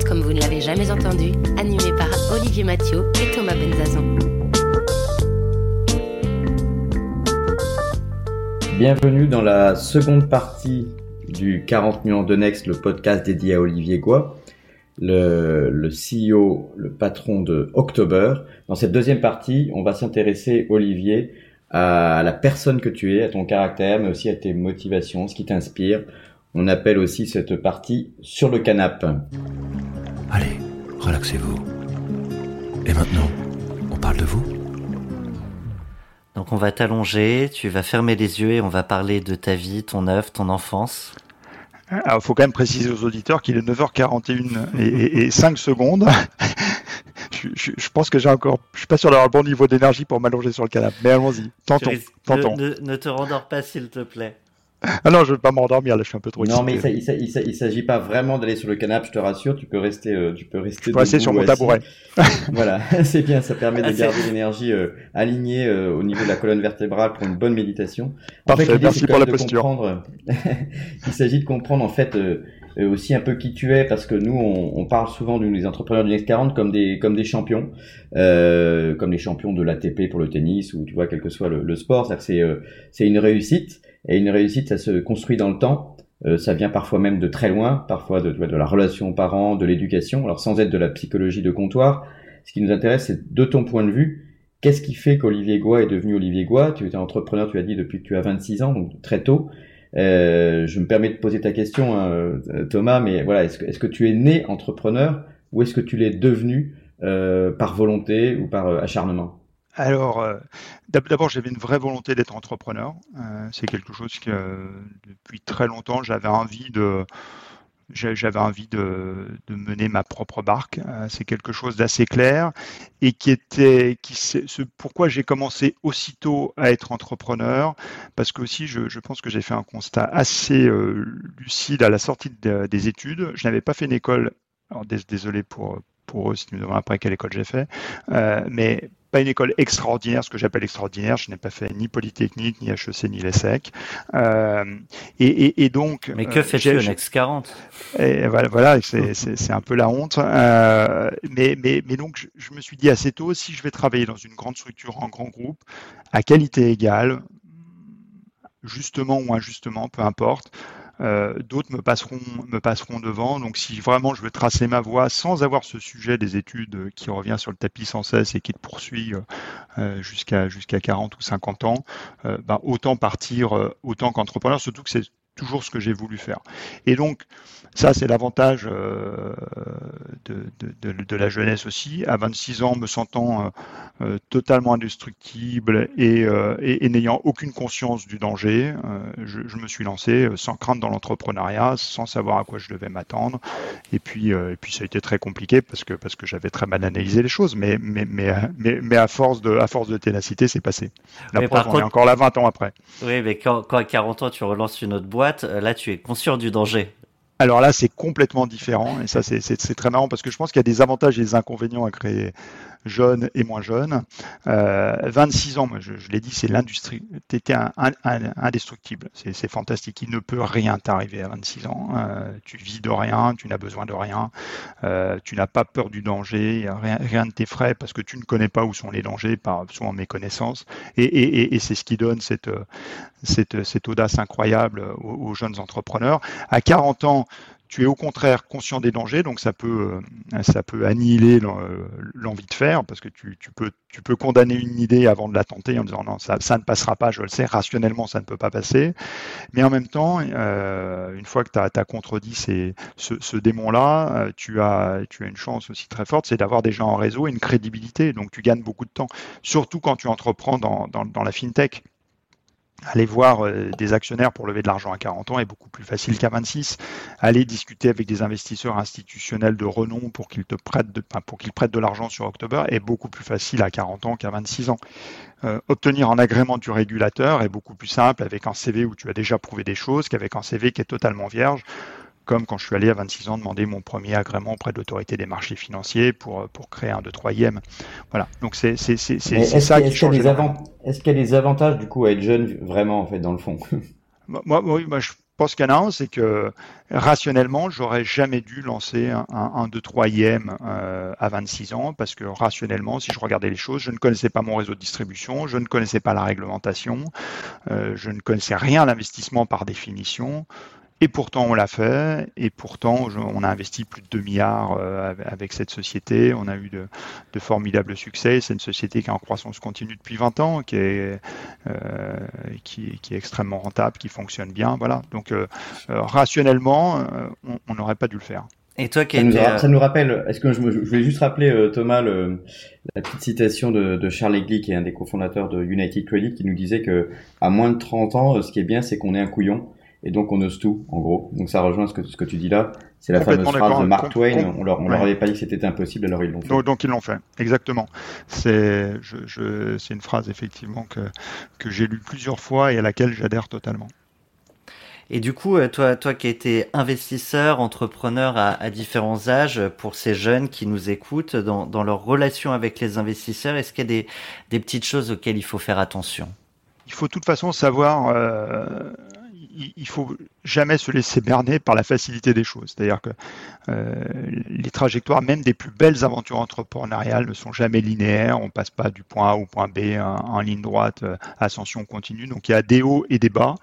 Next 40 comme vous ne l'avez jamais entendu, animé par Olivier Mathieu et Thomas Benzazon. Bienvenue dans la seconde partie du 40 nuances de Next, le podcast dédié à Olivier Goua, le CEO, le patron de October. Dans cette deuxième partie, on va s'intéresser, Olivier, à la personne que tu es, à ton caractère, mais aussi à tes motivations, ce qui t'inspire. On appelle aussi cette partie sur le canapé. Allez, relaxez-vous. Et maintenant, on parle de vous Donc on va t'allonger, tu vas fermer les yeux et on va parler de ta vie, ton œuvre, ton enfance. Alors, il faut quand même préciser aux auditeurs qu'il est 9h41 et, et, et 5 secondes. je, je, je, pense que j'ai encore, je suis pas sûr d'avoir le bon niveau d'énergie pour m'allonger sur le canapé. Mais allons-y, tentons, tentons. Ne, ne, ne te rendors pas s'il te plaît. Ah non, je veux pas m'endormir, là, je suis un peu trop Non, mais il, il s'agit pas vraiment d'aller sur le canapé, je te rassure, tu peux rester, euh, tu peux rester. Je peux rester sur mon tabouret. voilà, c'est bien, ça permet de ah, garder l'énergie euh, alignée euh, au niveau de la colonne vertébrale pour une bonne méditation. En Parfait, fait, merci pour la posture. il s'agit de comprendre en fait euh, aussi un peu qui tu es parce que nous on, on parle souvent de les entrepreneurs du Next 40 comme des comme des champions. Euh, comme les champions de l'ATP pour le tennis ou tu vois quel que soit le, le sport. C'est euh, une réussite et une réussite ça se construit dans le temps. Euh, ça vient parfois même de très loin parfois de, de la relation aux parents de l'éducation. Alors sans être de la psychologie de comptoir ce qui nous intéresse c'est de ton point de vue Qu'est-ce qui fait qu'Olivier Goua est devenu Olivier Goua Tu étais entrepreneur, tu as dit, depuis que tu as 26 ans, donc très tôt. Euh, je me permets de poser ta question, hein, Thomas, mais voilà, est-ce que, tu es né entrepreneur ou est-ce que tu l'es devenu euh, par volonté ou par euh, acharnement? Alors, euh, d'abord, j'avais une vraie volonté d'être entrepreneur. Euh, c'est quelque chose que depuis très longtemps, j'avais envie de, j'avais envie de, mener ma propre barque. Euh, c'est quelque chose d'assez clair et qui était, qui ce, pourquoi j'ai commencé aussitôt à être entrepreneur, parce que aussi je, pense que j'ai fait un constat assez euh, lucide à la sortie de, des études. Je n'avais pas fait une école. Alors, désolé pour pour eux si tu me demandes après quelle école j'ai fait, euh, mais pas une école extraordinaire, ce que j'appelle extraordinaire. Je n'ai pas fait ni Polytechnique, ni HEC, ni l'ESSEC. Euh, et, et, et, donc. Mais que fais-tu au Next 40 et Voilà, voilà c'est un peu la honte. Euh, mais, mais, mais donc, je, je, me suis dit assez tôt, si je vais travailler dans une grande structure, en grand groupe, à qualité égale, justement ou injustement, peu importe, euh, d'autres me passeront, me passeront devant. Donc si vraiment je veux tracer ma voie sans avoir ce sujet des études qui revient sur le tapis sans cesse et qui te poursuit euh, jusqu'à jusqu'à 40 ou 50 ans, euh, ben, autant partir autant qu'entrepreneur, surtout que c'est toujours ce que j'ai voulu faire. Et donc, ça, c'est l'avantage euh, de, de, de, de, la jeunesse aussi. À 26 ans, me sentant euh, euh, totalement indestructible et, euh, et, et n'ayant aucune conscience du danger, je, je, me suis lancé sans crainte dans l'entrepreneuriat, sans savoir à quoi je devais m'attendre. Et puis, et puis, ça a été très compliqué parce que, parce que j'avais très mal analysé les choses. Mais, mais, mais, mais, mais à, force de, à force de ténacité, c'est passé. La preuve, on contre... est encore là 20 ans après. Oui, mais quand, quand à 40 ans, tu relances une autre boîte, là, tu es conscient du danger. Alors là, c'est complètement différent et ça, c'est très marrant parce que je pense qu'il y a des avantages et des inconvénients à créer jeune et moins jeune. Euh, 26 ans, moi, je, l'ai dit, c'est l'industrie. Tu étais indestructible. C'est fantastique. Il ne peut rien t'arriver à 26 ans. Euh, tu vis de rien, tu n'as besoin de rien. Euh, tu n'as pas peur du danger. Rien, rien ne t'effraie parce que tu ne connais pas où sont les dangers, par souvent méconnaissance. Et c'est ce qui donne cette, cette, cette audace incroyable aux, jeunes entrepreneurs. À 40 ans, tu es au contraire conscient des dangers, donc ça peut, ça peut annihiler l'envie de faire, parce que tu, tu, peux, tu peux condamner une idée avant de la tenter en disant non, ça, ça, ne passera pas, je le sais, rationnellement ça ne peut pas passer. Mais en même temps, euh, une fois que tu as, as, contredit ces, ce, ce démon-là, euh, tu as, tu as une chance aussi très forte, c'est d'avoir des gens en réseau et une crédibilité, donc tu gagnes beaucoup de temps, surtout quand tu entreprends dans, dans, dans la fintech Aller voir euh, des actionnaires pour lever de l'argent à 40 ans est beaucoup plus facile qu'à 26. Aller discuter avec des investisseurs institutionnels de renom pour qu'ils te prêtent de, pour qu'ils prêtent de l'argent sur October est beaucoup plus facile à 40 ans qu'à 26 ans. Euh, obtenir un agrément du régulateur est beaucoup plus simple avec un CV où tu as déjà prouvé des choses qu'avec un CV qui est totalement vierge comme quand je suis allé à 26 ans demander mon premier agrément auprès de l'autorité des marchés financiers pour, pour créer un 2-3e. Voilà, donc c'est ça qui change. Est-ce qu'il y a des avantages du coup à être jeune vraiment en fait dans le fond? Moi, moi, moi, je pense qu'il y en a un, c'est que rationnellement, j'aurais jamais dû lancer un, un 2-3e euh, à 26 ans parce que rationnellement, si je regardais les choses, je ne connaissais pas mon réseau de distribution, je ne connaissais pas la réglementation, euh, je ne connaissais rien à l'investissement par définition. Et pourtant, on l'a fait. Et pourtant, on a investi plus de 2 milliards euh, avec cette société. On a eu de, formidables succès. C'est une société qui est en croissance continue depuis 20 ans, qui est, euh, qui, est extrêmement rentable, qui fonctionne bien. Voilà. Donc, euh, rationnellement, on n'aurait pas dû le faire. Et toi, qui ça, nous, ça nous rappelle, est-ce que je, voulais juste rappeler, Thomas, la petite citation de, de Charles Egli, qui est un des cofondateurs de United Credit, qui nous disait que à moins de 30 ans, ce qui est bien, c'est qu'on est un couillon et donc on ose tout, en gros. Donc ça rejoint ce que, ce que tu dis là. C'est la fameuse phrase de Mark Twain. On leur, on leur avait pas dit que c'était impossible, alors ils l'ont fait. Donc, donc ils l'ont fait, exactement. C'est je, je, c'est une phrase effectivement que, que j'ai lue plusieurs fois et à laquelle j'adhère totalement. Et du coup, euh, toi, toi qui as été investisseur, entrepreneur à, à, différents âges, pour ces jeunes qui nous écoutent, dans, dans leur relation avec les investisseurs, est-ce qu'il y a des, des petites choses auxquelles il faut faire attention? Il faut de toute façon savoir euh, il faut jamais se laisser berner par la facilité des choses. C'est-à-dire que euh, les trajectoires, même des plus belles aventures entrepreneuriales, ne sont jamais linéaires. On passe pas du point A au point B en, ligne droite, euh, ascension continue. Donc il y a des hauts et des bas.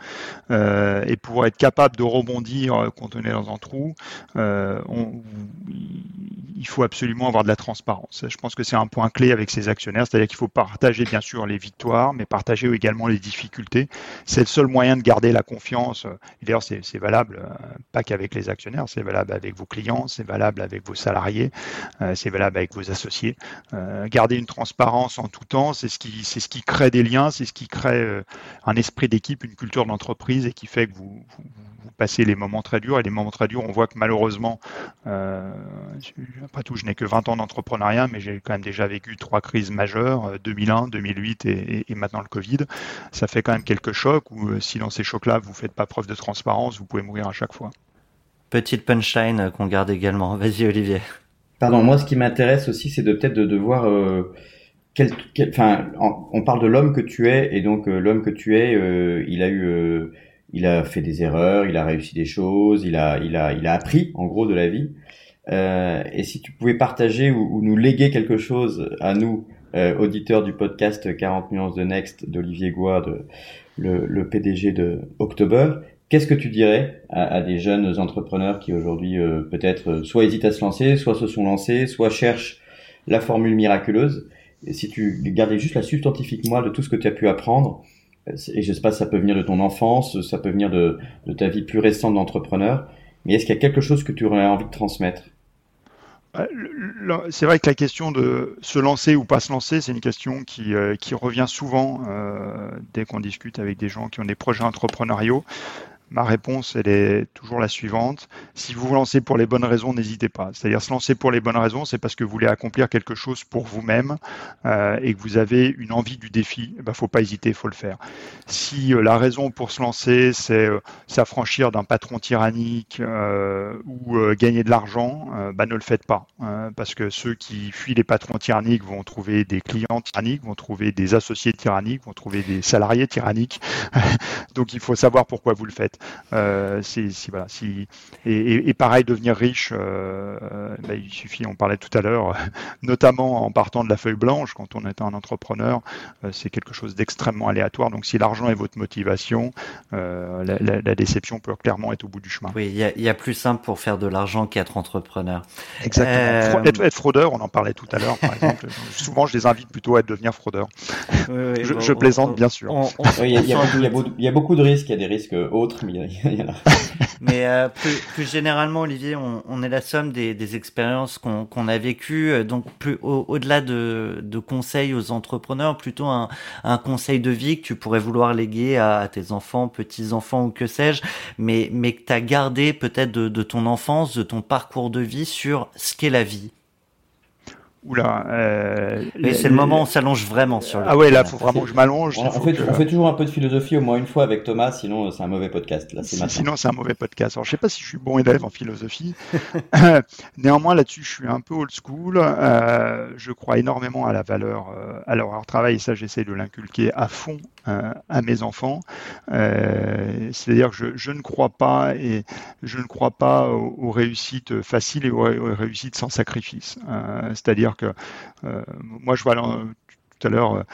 Euh, et pour être capable de rebondir quand on est dans un trou, on, il faut absolument avoir de la transparence. Je pense que c'est un point clé avec ses actionnaires, c'est-à-dire qu'il faut partager bien sûr les victoires, mais partager également les difficultés. C'est le seul moyen de garder la confiance. D'ailleurs, c'est valable euh, pas qu'avec les actionnaires, c'est valable avec vos clients, c'est valable avec vos salariés, euh, c'est valable avec vos associés. Euh, garder une transparence en tout temps, c'est ce qui c'est crée des liens, c'est ce qui crée un esprit d'équipe, une culture d'entreprise et qui fait que vous, vous, vous, passez les moments très durs. Et les moments très durs, on voit que malheureusement, après tout, je n'ai que 20 ans d'entrepreneuriat, mais j'ai quand même déjà vécu trois crises majeures, 2001, 2008 et, et, maintenant le Covid. Ça fait quand même quelques chocs où si dans ces chocs-là, vous faites pas preuve de transparence, vous pouvez mourir à chaque fois. Petite punchline qu'on garde également. Vas-y Olivier. Pardon, moi ce qui m'intéresse aussi, c'est de peut-être de, de, voir euh, quel, enfin, on parle de l'homme que tu es et donc euh, l'homme que tu es, euh, il a eu, euh, il a fait des erreurs, il a réussi des choses, il a, il a, il a appris en gros de la vie. Et si tu pouvais partager ou, ou, nous léguer quelque chose à nous, auditeurs du podcast 40 nuances de Next d'Olivier Goua, de, le, le PDG de October, Qu'est-ce que tu dirais à, des jeunes entrepreneurs qui aujourd'hui euh, peut-être euh, soit hésitent à se lancer, soit se sont lancés, soit cherchent la formule miraculeuse? Et Si tu gardais juste la substantifique moi de tout ce que tu as pu apprendre, euh, et je sais pas, ça peut venir de ton enfance, ça peut venir de, de ta vie plus récente d'entrepreneur, mais est-ce qu'il y a quelque chose que tu aurais envie de transmettre? C'est vrai que la question de se lancer ou pas se lancer, c'est une question qui, qui revient souvent euh, dès qu'on discute avec des gens qui ont des projets entrepreneuriaux. Ma réponse, elle est toujours la suivante. Si vous vous lancez pour les bonnes raisons, n'hésitez pas. C'est-à-dire se lancer pour les bonnes raisons, c'est parce que vous voulez accomplir quelque chose pour vous-même euh, et que vous avez une envie du défi. Il eh ben, faut pas hésiter, il faut le faire. Si euh, la raison pour se lancer, c'est euh, s'affranchir d'un patron tyrannique ou gagner de l'argent, bah, ne le faites pas, parce que ceux qui fuient les patrons tyranniques vont trouver des clients tyranniques, vont trouver des associés tyranniques, vont trouver des salariés tyranniques. Donc il faut savoir pourquoi vous le faites. Euh, si, voilà, si, et, et, pareil, devenir riche, euh, bah, il suffit, on parlait tout à l'heure, notamment en partant de la feuille blanche, quand on est un entrepreneur, euh, c'est quelque chose d'extrêmement aléatoire. Donc si l'argent est votre motivation, la, la, la, déception peut clairement être au bout du chemin. Oui, il y, y, a plus simple pour faire de l'argent qu'être entrepreneur. Exactement. Euh, être, fraudeur, on en parlait tout à l'heure, par exemple. Souvent, je les invite plutôt à devenir fraudeur. je, plaisante, bien sûr. Il y, a beaucoup de risques, il y a des risques autres, mais euh, plus, généralement, Olivier, on, est la somme des, expériences qu'on a vécues. Donc, plus au-delà de, conseils aux entrepreneurs, plutôt un, conseil de vie que tu pourrais vouloir léguer à, tes enfants, petits-enfants ou que sais-je, mais, mais que tu as gardé peut-être de ton enfance, de ton parcours de vie sur ce qu'est la vie Oula. Euh, c'est le moment où on s'allonge vraiment sur le. Ah ouais, là, faut vraiment que je m'allonge. On, fait, toujours un peu de philosophie au moins une fois avec Thomas, sinon c'est un mauvais podcast. Là, sinon, c'est un mauvais podcast. Alors, je sais pas si je suis bon élève en philosophie. Néanmoins, là-dessus, je suis un peu old school. Euh, je crois énormément à la valeur, euh, à leur travail, et ça, j'essaie de l'inculquer à fond euh, à mes enfants. Euh, c'est-à-dire que je, ne crois pas et je ne crois pas aux, réussites faciles et aux, réussites sans sacrifice. c'est-à-dire que euh, moi, je vois tout à l'heure.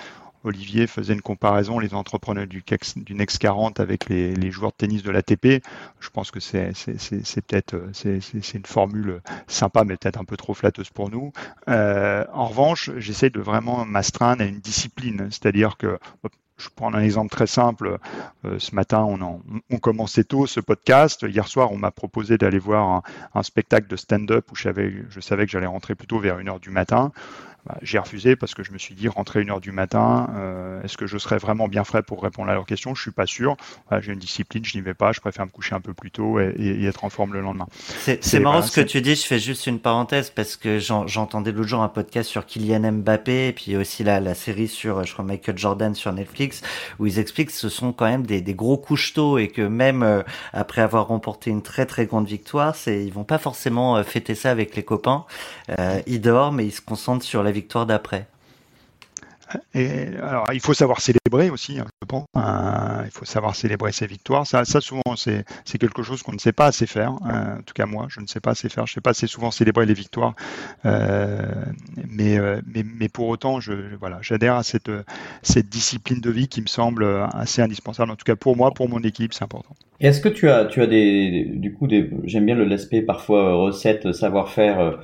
Olivier faisait une comparaison, les entrepreneurs du, du Next 40 avec les, joueurs de tennis de l'ATP. Je pense que c'est peut-être une formule sympa, mais peut-être un peu trop flatteuse pour nous. Euh, en revanche, j'essaie de vraiment m'astreindre à une discipline, c'est-à-dire que je prends un exemple très simple. Euh, ce matin, on, commençait tôt ce podcast. Hier soir, on m'a proposé d'aller voir un, spectacle de stand-up où je savais, je savais que j'allais rentrer plutôt vers 1h du matin. Bah, j'ai refusé parce que je me suis dit rentrer une heure du matin, euh, est-ce que je serais vraiment bien frais pour répondre à leurs questions? Je suis pas sûr. j'ai une discipline, je n'y vais pas. Je préfère me coucher un peu plus tôt et, être en forme le lendemain. C'est marrant ce que tu dis. Je fais juste une parenthèse parce que j'entendais l'autre jour un podcast sur Kylian Mbappé et puis aussi la, la série sur, je crois Michael Jordan sur Netflix où ils expliquent que ce sont quand même des, des gros couches tôt et que même euh, après avoir remporté une très très grande victoire, c'est ils vont pas forcément euh, fêter ça avec les copains. ils dorment et ils se concentrent sur la victoire d'après. Et alors, il faut savoir célébrer aussi, hein, je pense. Euh, il faut savoir célébrer ses victoires. Ça, ça souvent, c'est quelque chose qu'on ne sait pas assez faire. Euh, en tout cas, moi, je ne sais pas assez faire. Je ne sais pas assez souvent célébrer les victoires. Euh, mais, mais, mais, pour autant, je, voilà, j'adhère à cette, cette discipline de vie qui me semble assez indispensable. En tout cas, pour moi, pour mon équipe, c'est important. Est-ce que tu as, tu as des, du coup, des, j'aime bien l'aspect parfois recette, savoir-faire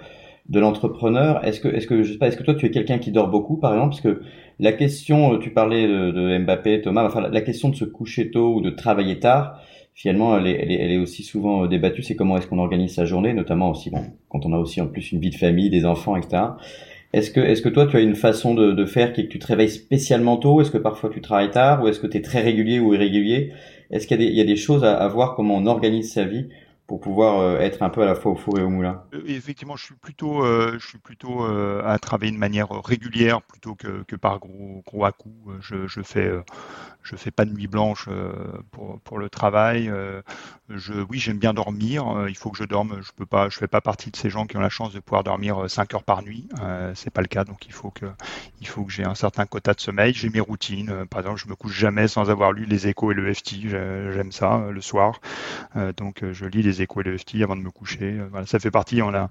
de l'entrepreneur. Est-ce que, est-ce que, je sais pas, est-ce que toi tu es quelqu'un qui dort beaucoup, par exemple, parce que la question, euh, tu parlais de, Mbappé, Thomas, enfin la question de se coucher tôt ou de travailler tard, finalement, elle est, elle est, elle est aussi souvent euh, débattue. C'est comment est-ce qu'on organise sa journée, notamment aussi, bon, quand on a aussi en plus une vie de famille, des enfants, etc. Est-ce que, est-ce que toi, tu as une façon de, de faire qui est que tu te réveilles spécialement tôt? Est-ce que parfois tu travailles tard? Ou est-ce que tu es très régulier ou irrégulier? Est-ce qu'il y a des, il y a des choses à, à voir comment on organise sa vie pour pouvoir euh, être un peu à la fois au four et au moulin euh, Effectivement, je suis plutôt, euh, je suis plutôt à travailler de manière régulière plutôt que, par gros, gros à coups. Je, je fais, je fais pas de nuit blanche pour, pour le travail. Je, oui, j'aime bien dormir. Il faut que je dorme. Je peux pas, je fais pas partie de ces gens qui ont la chance de pouvoir dormir 5 heures par nuit. C'est pas le cas, donc il faut que, que j'ai un certain quota de sommeil. J'ai mes routines. Par exemple, je me couche jamais sans avoir lu les Échos et le FT. J'aime ça le soir. Donc je lis les le FT avant de me coucher. Euh, voilà, ça fait partie, on a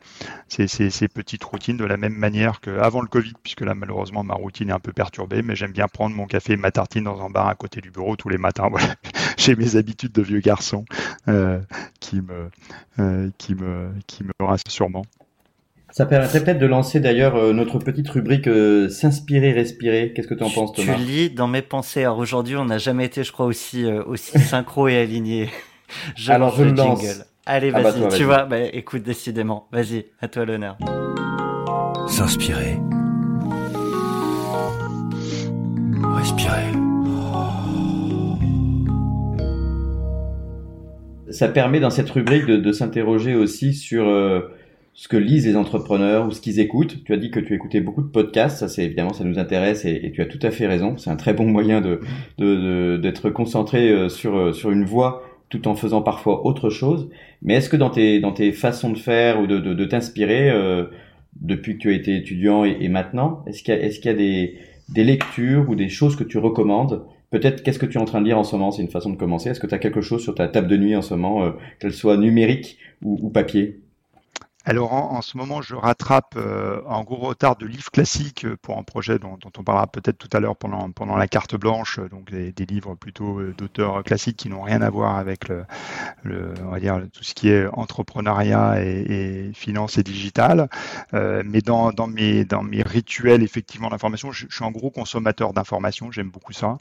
ces, ces, petites routines de la même manière qu'avant le Covid, puisque là malheureusement ma routine est un peu perturbée, mais j'aime bien prendre mon café et ma tartine dans un bar à côté du bureau tous les matins. Voilà. J'ai mes habitudes de vieux garçon euh, qui me euh, qui me qui me rassurent sûrement. Ça permettrait peut-être de lancer d'ailleurs notre petite rubrique s'inspirer, respirer. Qu'est-ce que tu en penses, Thomas? Tu lis dans mes pensées. Alors aujourd'hui, on n'a jamais été, je crois, aussi aussi synchro et aligné. Je Alors je le jingle. Allez, ah bah, vas-y, tu vois, bah, écoute, décidément. Vas-y, à toi l'honneur. S'inspirer. Respirer. Ça permet dans cette rubrique de, s'interroger aussi sur euh, ce que lisent les entrepreneurs ou ce qu'ils écoutent. Tu as dit que tu écoutais beaucoup de podcasts, ça c'est évidemment ça nous intéresse et, tu as tout à fait raison. C'est un très bon moyen de d'être concentré euh, sur euh, sur une voie tout en faisant parfois autre chose. Mais est-ce que dans tes, dans tes façons de faire ou de, de, de t'inspirer, euh, depuis que tu as été étudiant et, et maintenant, est-ce qu'il y a, est-ce qu'il y a des, des lectures ou des choses que tu recommandes? Peut-être qu'est-ce que tu es en train de lire en ce moment? C'est une façon de commencer. Est-ce que tu as quelque chose sur ta table de nuit en ce moment, euh, qu'elle soit numérique ou, ou papier? Alors en, ce moment, je rattrape euh, en gros retard de livres classiques euh, pour un projet dont, on parlera peut-être tout à l'heure pendant, pendant la carte blanche, euh, donc des, livres plutôt d'auteurs classiques qui n'ont rien à voir avec le, on va dire tout ce qui est entrepreneuriat et, et finance et digital. mais dans, dans, mes, dans mes rituels effectivement d'information, je, suis un gros consommateur d'informations, j'aime beaucoup ça.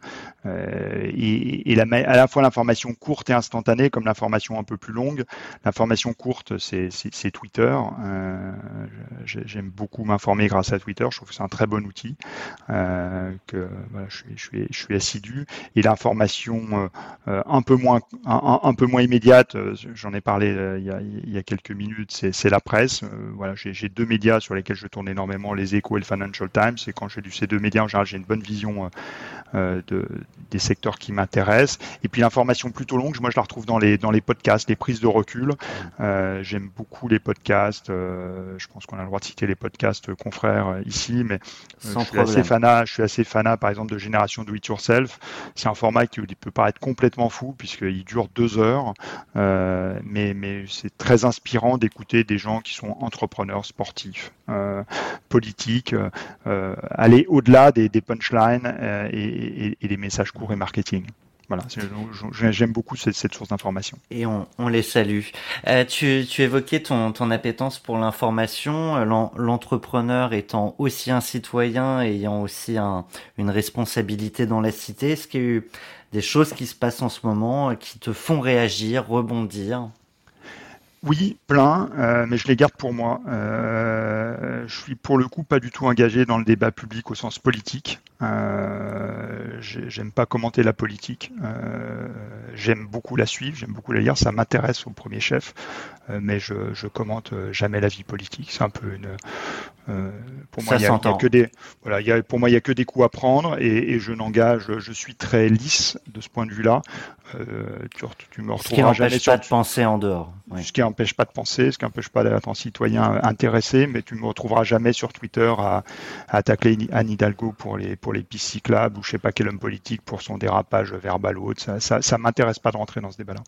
et, et la, à la fois l'information courte et instantanée comme l'information un peu plus longue. L'information courte, c'est Twitter. Euh, j'aime beaucoup m'informer grâce à Twitter. Je trouve que c'est un très bon outil. Euh, je, suis, assidu. Et l'information euh, un peu moins immédiate, j'en ai parlé il y, a, quelques minutes, c'est la presse. j'ai deux médias sur lesquels je tourne énormément, les Échos et le Financial Times. Et quand j'ai lu ces deux médias, j'ai une bonne vision de, des secteurs qui m'intéressent. Et puis l'information plutôt longue, moi je la retrouve dans les podcasts, les prises de recul. J'aime beaucoup les podcasts euh, je pense qu'on a le droit de citer les podcasts confrères euh, ici, mais euh, je, suis assez fanat, je suis assez fanat, par exemple, de Génération Do It Yourself. C'est un format qui peut paraître complètement fou puisqu'il dure deux heures, mais, mais c'est très inspirant d'écouter des gens qui sont entrepreneurs, sportifs, politiques, aller au-delà des, punchlines et, et des messages courts et marketing. Voilà, j'aime beaucoup cette, source d'information. Et on, les salue. Euh, tu, évoquais ton, appétence pour l'information, l'entrepreneur étant aussi un citoyen, ayant aussi une responsabilité dans la cité. Est-ce qu'il y a eu des choses qui se passent en ce moment qui te font réagir, rebondir? Oui, plein, euh, mais je les garde pour moi. Euh, je suis pour le coup pas du tout engagé dans le débat public au sens politique. Euh, j'aime pas commenter la politique. Euh, j'aime beaucoup la suivre, j'aime beaucoup la lire. Ça m'intéresse au premier chef, euh, mais je, je commente jamais la vie politique. C'est un peu une. pour moi, il y, a, que des. Voilà, y a, pour moi, il y a que des coups à prendre, et, et je n'engage. Je suis très lisse de ce point de vue-là. tu, tu me retrouveras ce qui n'empêche pas de penser en dehors. Ce qui n'empêche pas de penser, ce qui n'empêche pas d'être un citoyen intéressé, mais tu me retrouveras jamais sur Twitter à, à attaquer Anne Hidalgo pour les pour les pistes cyclables ou je sais pas quel homme politique pour son dérapage verbal ou autre. Ça, ça, ça m'intéresse pas de rentrer dans ce débat-là.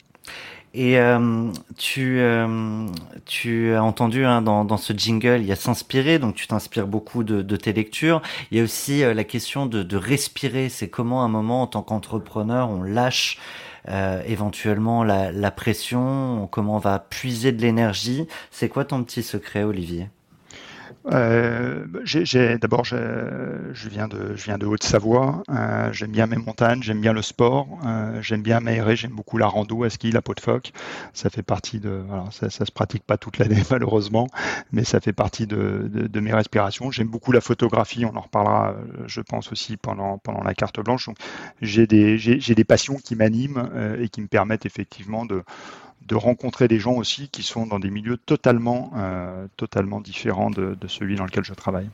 Et euh, tu, euh, tu as entendu hein, dans, dans, ce jingle, il y a s'inspirer, donc tu t'inspires beaucoup de, tes lectures. Il y a aussi euh, la question de, de respirer. C'est comment à un moment, en tant qu'entrepreneur, on lâche éventuellement la, la pression, comment on va puiser de l'énergie. C'est quoi ton petit secret, Olivier? Euh, D'abord, je viens de, je de Haute-Savoie. Euh, j'aime bien mes montagnes, j'aime bien le sport, euh, j'aime bien m'aérer, j'aime beaucoup la rando, à ski, la peau de phoque. Ça fait partie de, ça, se pratique pas toute l'année malheureusement, mais ça fait partie de, mes respirations. J'aime beaucoup la photographie, on en reparlera, je pense aussi pendant la carte blanche. J'ai des, j'ai des passions qui m'animent et qui me permettent effectivement de de rencontrer des gens aussi qui sont dans des milieux totalement, euh, totalement différents de, de celui dans lequel je travaille.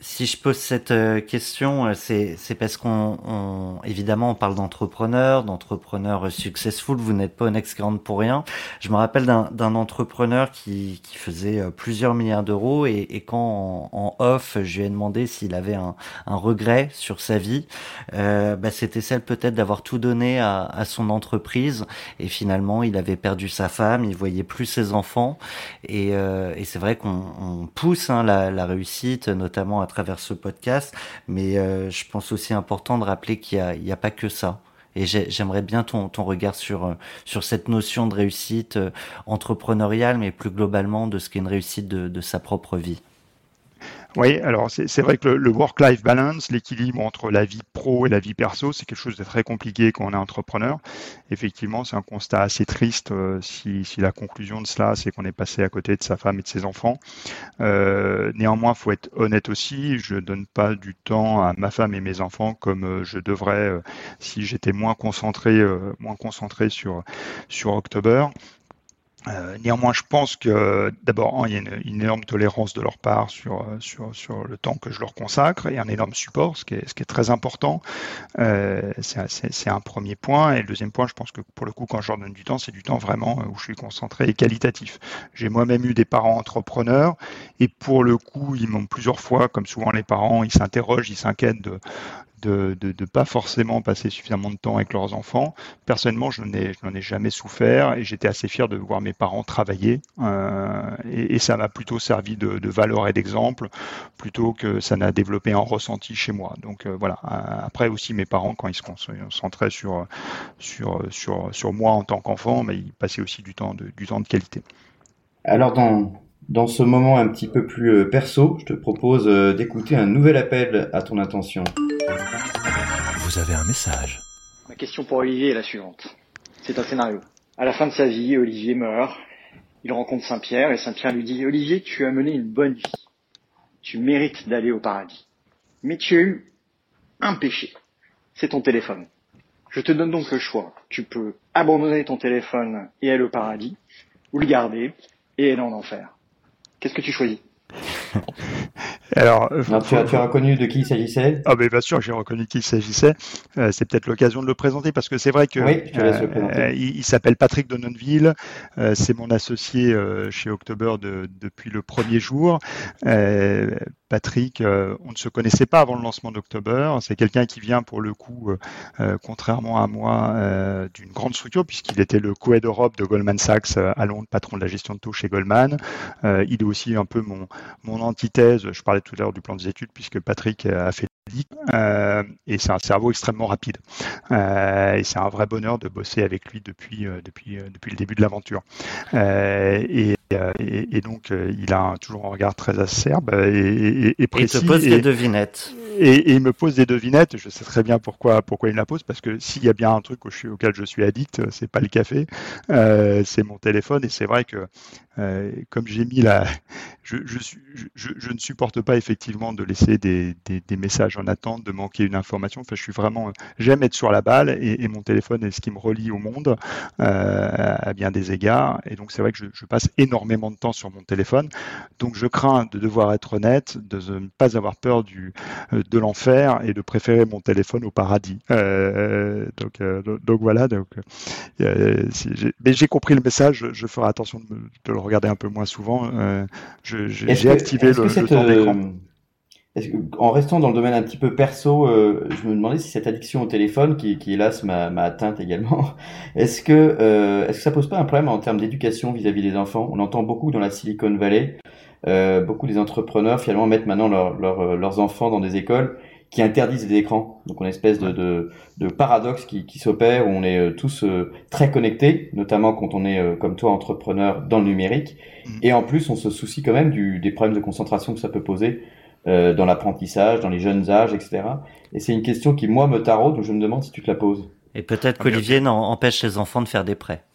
Si je pose cette euh, question, euh, c'est, parce qu'on, on, évidemment, on parle d'entrepreneurs, d'entrepreneurs successful. Vous n'êtes pas un ex-grande pour rien. Je me rappelle d'un, entrepreneur qui, qui faisait euh, plusieurs milliards d'euros et, et quand en, off, je lui ai demandé s'il avait un, un regret sur sa vie, euh, bah, c'était celle peut-être d'avoir tout donné à, à son entreprise et finalement, il avait perdu sa femme, il voyait plus ses enfants et, euh, et c'est vrai qu'on on pousse hein, la, la réussite, notamment à travers ce podcast, mais euh, je pense aussi important de rappeler qu'il n'y a, pas que ça. Et j'aimerais bien ton, regard sur, euh, sur cette notion de réussite euh, entrepreneuriale, mais plus globalement de ce qu'est une réussite de sa propre vie. Oui, alors c'est vrai que le, work-life balance, l'équilibre entre la vie pro et la vie perso, c'est quelque chose de très compliqué quand on est entrepreneur. Effectivement, c'est un constat assez triste euh, si, si, la conclusion de cela, c'est qu'on est passé à côté de sa femme et de ses enfants. Euh, néanmoins, faut être honnête aussi, je donne pas du temps à ma femme et mes enfants comme euh, je devrais euh, si j'étais moins concentré, moins concentré sur sur October. Euh, néanmoins, je pense que d'abord, il y a une, énorme tolérance de leur part sur, sur, sur le temps que je leur consacre et un énorme support, ce qui est, ce qui est très important. Euh, c'est un premier point. Et le deuxième point, je pense que pour le coup, quand je leur donne du temps, c'est du temps vraiment où je suis concentré et qualitatif. J'ai moi-même eu des parents entrepreneurs et pour le coup, ils m'ont plusieurs fois, comme souvent les parents, ils s'interrogent, ils s'inquiètent de, de ne pas forcément passer suffisamment de temps avec leurs enfants. Personnellement, je n'en ai, jamais souffert et j'étais assez fier de voir mes parents travailler. Euh, et, ça m'a plutôt servi de, valeur et d'exemple plutôt que ça n'a développé un ressenti chez moi. Donc euh, voilà. Après aussi, mes parents, quand ils se concentraient sur, sur, sur, sur moi en tant qu'enfant, mais ils passaient aussi du temps de, du temps de qualité. Alors dans, dans ce moment un petit peu plus euh, perso, je te propose euh, d'écouter un nouvel appel à ton attention. Vous avez un message. Ma question pour Olivier est la suivante. C'est un scénario. À la fin de sa vie, Olivier meurt. Il rencontre Saint-Pierre et Saint-Pierre lui dit Olivier, tu as mené une bonne vie. Tu mérites d'aller au paradis. Mais tu as eu un péché. C'est ton téléphone. Je te donne donc le choix. Tu peux abandonner ton téléphone et aller au paradis, ou le garder et aller en enfer. Qu'est-ce que tu choisis? Alors, tu, as, reconnu de qui il s'agissait? Ah, bien sûr, j'ai reconnu de qui il s'agissait. Euh, c'est peut-être l'occasion de le présenter parce que c'est vrai que euh, il, s'appelle Patrick Dononville. Euh, c'est mon associé chez October depuis le premier jour. Patrick, on ne se connaissait pas avant le lancement d'October. C'est quelqu'un qui vient pour le coup, contrairement à moi, d'une grande structure puisqu'il était le co-head Europe de Goldman Sachs à Londres, patron de la gestion de taux chez Goldman. il est aussi un peu mon, mon antithèse. Je parlais tout à l'heure du plan des études puisque Patrick a fait euh, et c'est un cerveau extrêmement rapide. Euh, et c'est un vrai bonheur de bosser avec lui depuis, euh, depuis, depuis le début de l'aventure. Et, et, donc, il a toujours un regard très acerbe et, et, précis. Il te pose des devinettes. Et, il me pose des devinettes. Je sais très bien pourquoi, pourquoi il me la pose, parce que s'il y a bien un truc auquel je suis addict, c'est pas le café, c'est mon téléphone. Et c'est vrai que euh, comme j'ai mis la, je, ne supporte pas effectivement de laisser des, messages en attente, de manquer une information. Enfin, je suis vraiment, j'aime être sur la balle et, mon téléphone est ce qui me relie au monde euh, à bien des égards. Et donc c'est vrai que je, passe énormément de temps sur mon téléphone. Donc je crains de devoir être honnête, de ne pas avoir peur du euh, de l'enfer et de préférer mon téléphone au paradis. Donc, donc voilà. Donc, mais j'ai compris le message. Je, ferai attention de, de le regarder un peu moins souvent. Euh, j'ai activé le, le, temps d'écran. Euh, en restant dans le domaine un petit peu perso, euh, je me demandais si cette addiction au téléphone, qui, qui hélas m'a atteinte également, est-ce que, euh, est-ce que ça pose pas un problème en termes d'éducation vis-à-vis des enfants? On entend beaucoup dans la Silicon Valley, euh, beaucoup des entrepreneurs finalement mettent maintenant leur, leur, leurs enfants dans des écoles qui interdisent les écrans. Donc, une espèce de, de, de paradoxe qui, qui s'opère où on est euh, tous euh, très connectés, notamment quand on est, euh, comme toi, entrepreneur dans le numérique. Mm. Et en plus, on se soucie quand même du, des problèmes de concentration que ça peut poser euh, dans l'apprentissage, dans les jeunes âges, etc. Et c'est une question qui, moi, me taraude, donc je me demande si tu te la poses. Et peut-être qu'Olivier empêche ses enfants de faire des prêts.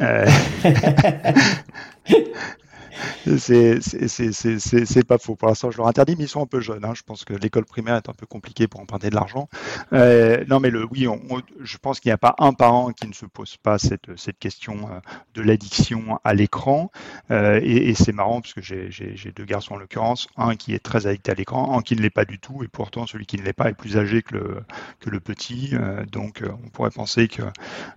C'est pas faux. Pour l'instant, je leur interdis, mais ils sont un peu jeunes. Hein. Je pense que l'école primaire est un peu compliquée pour emprunter de l'argent. Euh, non, mais le, oui, je pense qu'il n'y a pas un parent qui ne se pose pas cette, cette question euh, de l'addiction à l'écran. Euh, et, c'est marrant parce que j'ai deux garçons en l'occurrence, un qui est très addict à l'écran, un qui ne l'est pas du tout, et pourtant celui qui ne l'est pas est plus âgé que le, que le petit. Donc, on pourrait penser qu'il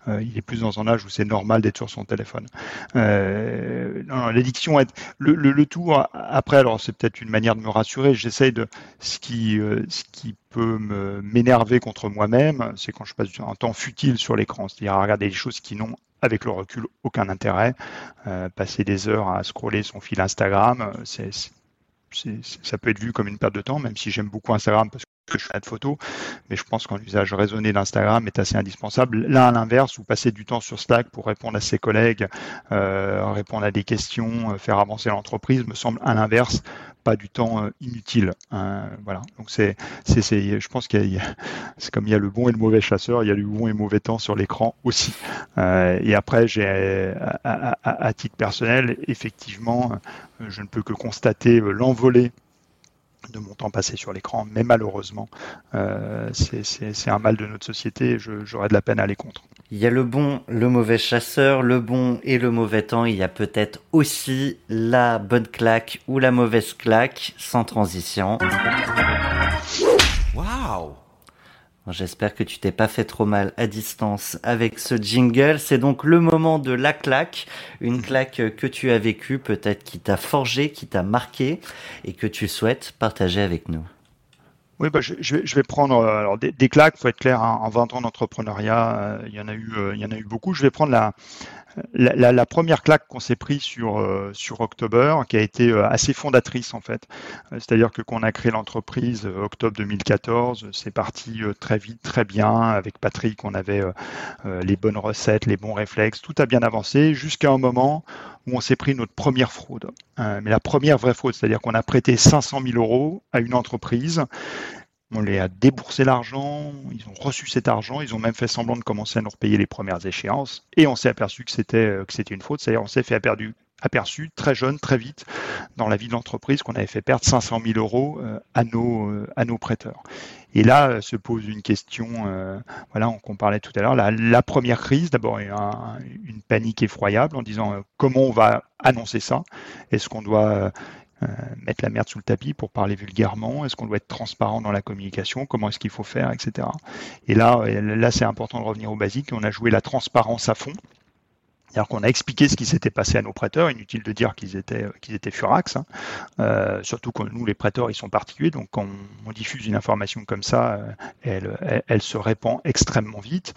euh, est plus dans un âge où c'est normal d'être sur son téléphone. l'addiction le, le, tout après, alors c'est peut-être une manière de me rassurer. J'essaye de ce qui, euh, ce qui peut m'énerver contre moi-même, c'est quand je passe un temps futile sur l'écran, c'est-à-dire à regarder des choses qui n'ont avec le recul aucun intérêt. Euh, passer des heures à scroller son fil Instagram, ça peut être vu comme une perte de temps, même si j'aime beaucoup Instagram parce que je fais de photos, mais je pense qu'un usage raisonné d'Instagram est assez indispensable. Là, à l'inverse, vous passez du temps sur Slack pour répondre à ses collègues, euh, répondre à des questions, euh, faire avancer l'entreprise, me semble à l'inverse pas du temps euh, inutile. Hein, voilà. Donc c'est, c'est, c'est, je pense qu'il y a, c'est comme il y a le bon et le mauvais chasseur, il y a le bon et le mauvais temps sur l'écran aussi. Euh, et après, j'ai, à, à, à, titre personnel, effectivement, je ne peux que constater l'envolée de mon temps passé sur l'écran, mais malheureusement, euh, c'est un mal de notre société et j'aurais de la peine à aller contre. Il y a le bon, le mauvais chasseur, le bon et le mauvais temps. Il y a peut-être aussi la bonne claque ou la mauvaise claque, sans transition. J'espère que tu t'es pas fait trop mal à distance avec ce jingle. C'est donc le moment de la claque, une claque que tu as vécue, peut-être qui t'a forgé, qui t'a marqué et que tu souhaites partager avec nous. Oui, bah, je, vais, prendre alors des, des claques. Faut être clair, hein, en 20 ans d'entrepreneuriat, il y en a eu, il y en a eu beaucoup. Je vais prendre la, la, première claque qu'on s'est pris sur euh, sur October, qui a été euh, assez fondatrice en fait. Euh, c'est-à-dire que quand on a créé l'entreprise octobre 2014, c'est parti très vite, très bien. Avec Patrick, on avait les bonnes recettes, les bons réflexes, tout a bien avancé jusqu'à un moment où on s'est pris notre première fraude. mais la première vraie fraude, c'est-à-dire qu'on a prêté 500 000 euros à une entreprise on les a déboursé l'argent, ils ont reçu cet argent, ils ont même fait semblant de commencer à nous repayer les premières échéances, et on s'est aperçu que c'était euh, une faute, c'est-à-dire on s'est fait aperçu, aperçu très jeune, très vite, dans la vie de l'entreprise, qu'on avait fait perdre 500 000 euros euh, à nos euh, à nos prêteurs. Et là se pose une question, voilà, qu'on parlait tout à l'heure, la, première crise, d'abord une panique effroyable en disant comment on va annoncer ça? Est-ce qu'on doit euh, mettre la merde sous le tapis pour parler vulgairement? Est-ce qu'on doit être transparent dans la communication? Comment est-ce qu'il faut faire, etc. Et là, là, c'est important de revenir au basique. On a joué la transparence à fond. C'est-à-dire qu'on a expliqué ce qui s'était passé à nos prêteurs. Inutile de dire qu'ils étaient, qu'ils étaient furax. Hein. Euh, surtout que nous, les prêteurs, ils sont particuliers. Donc, quand on, diffuse une information comme ça, euh, elle, elle, se répand extrêmement vite.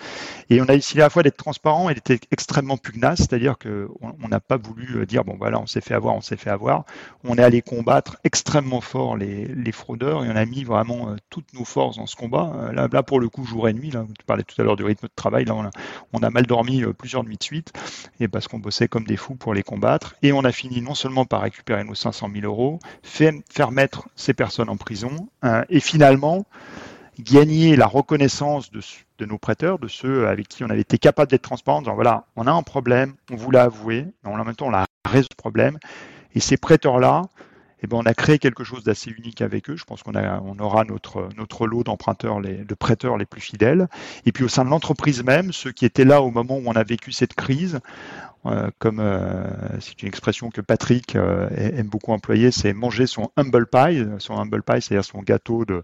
Et on a essayé à la fois d'être transparent et d'être extrêmement pugnace. C'est-à-dire qu'on n'a pas voulu euh, dire, bon, voilà, on s'est fait avoir, on s'est fait avoir. On est allé combattre extrêmement fort les, les fraudeurs et on a mis vraiment toutes nos forces dans ce combat. Là, là pour le coup, jour et nuit, là, tu parlais tout à l'heure du rythme de travail. Là, on a mal dormi plusieurs nuits de suite et parce qu'on bossait comme des fous pour les combattre. Et on a fini non seulement par récupérer nos 500 000 euros, faire mettre ces personnes en prison, hein, et finalement gagner la reconnaissance de, nos prêteurs, de ceux avec qui on avait été capable d'être transparent, en disant voilà, on a un problème, on vous l'a avoué, en même temps on a résolu ce problème. Et ces prêteurs-là, eh ben, on a créé quelque chose d'assez unique avec eux. Je pense qu'on on aura notre, notre lot d'emprunteurs, de prêteurs les plus fidèles. Et puis au sein de l'entreprise même, ceux qui étaient là au moment où on a vécu cette crise, euh, comme euh, c'est une expression que Patrick euh, aime beaucoup employer, c'est manger son humble pie. Son humble pie, c'est-à-dire son gâteau de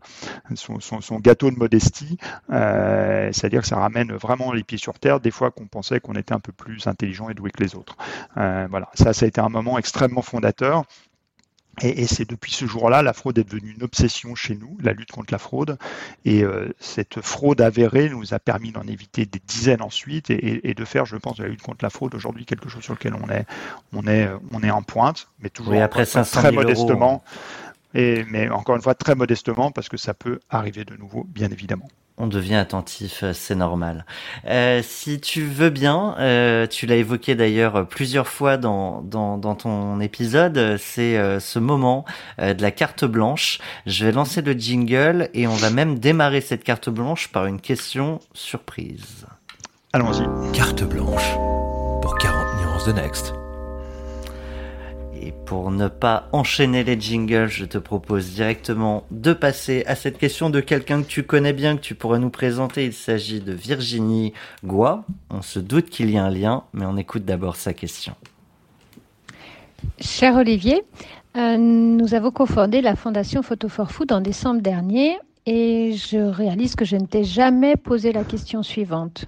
son, son, gâteau de modestie. C'est-à-dire que ça ramène vraiment les pieds sur terre. Des fois qu'on pensait qu'on était un peu plus intelligent et doué que les autres. voilà, ça, ça a été un moment extrêmement fondateur. Et, et c'est depuis ce jour-là, la fraude est devenue une obsession chez nous, la lutte contre la fraude. Et euh, cette fraude avérée nous a permis d'en éviter des dizaines ensuite et, et, de faire, je pense, de la lutte contre la fraude aujourd'hui quelque chose sur lequel on est, on est, on est en pointe, mais toujours oui, après très modestement. Et, mais encore une fois, très modestement, parce que ça peut arriver de nouveau, bien évidemment. On devient attentif, euh, c'est normal. Euh, si tu veux bien, euh, tu l'as évoqué d'ailleurs plusieurs fois dans, dans, dans ton épisode, c'est euh, ce moment euh, de la carte blanche. Je vais lancer le jingle et on va même démarrer cette carte blanche par une question surprise. Allons-y. Carte blanche pour 40 nuances de Next. Et pour ne pas enchaîner les jingles, je te propose directement de passer à cette question de quelqu'un que tu connais bien, que tu pourrais nous présenter. Il s'agit de Virginie Goua. On se doute qu'il y a un lien, mais on écoute d'abord sa question. Cher Olivier, euh, nous avons cofondé la fondation Photo for Food en décembre dernier et je réalise que je ne t'ai jamais posé la question suivante.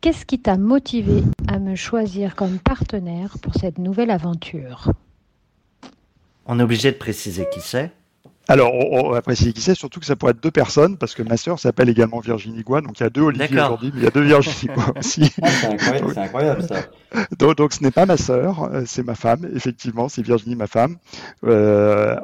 Qu'est-ce qui t'a motivé à me choisir comme partenaire pour cette nouvelle aventure? On est obligé de préciser qui c'est. Alors, on, va préciser qui c'est, surtout que ça pourrait être deux personnes, parce que ma sœur s'appelle également Virginie Goua, donc il y a deux Olivier aujourd'hui, mais il y a deux Virginie Goua aussi. Ah, c'est incroyable, incroyable, ça. Donc, donc ce n'est pas ma sœur, euh, c'est ma femme, effectivement, c'est Virginie, ma femme. Euh,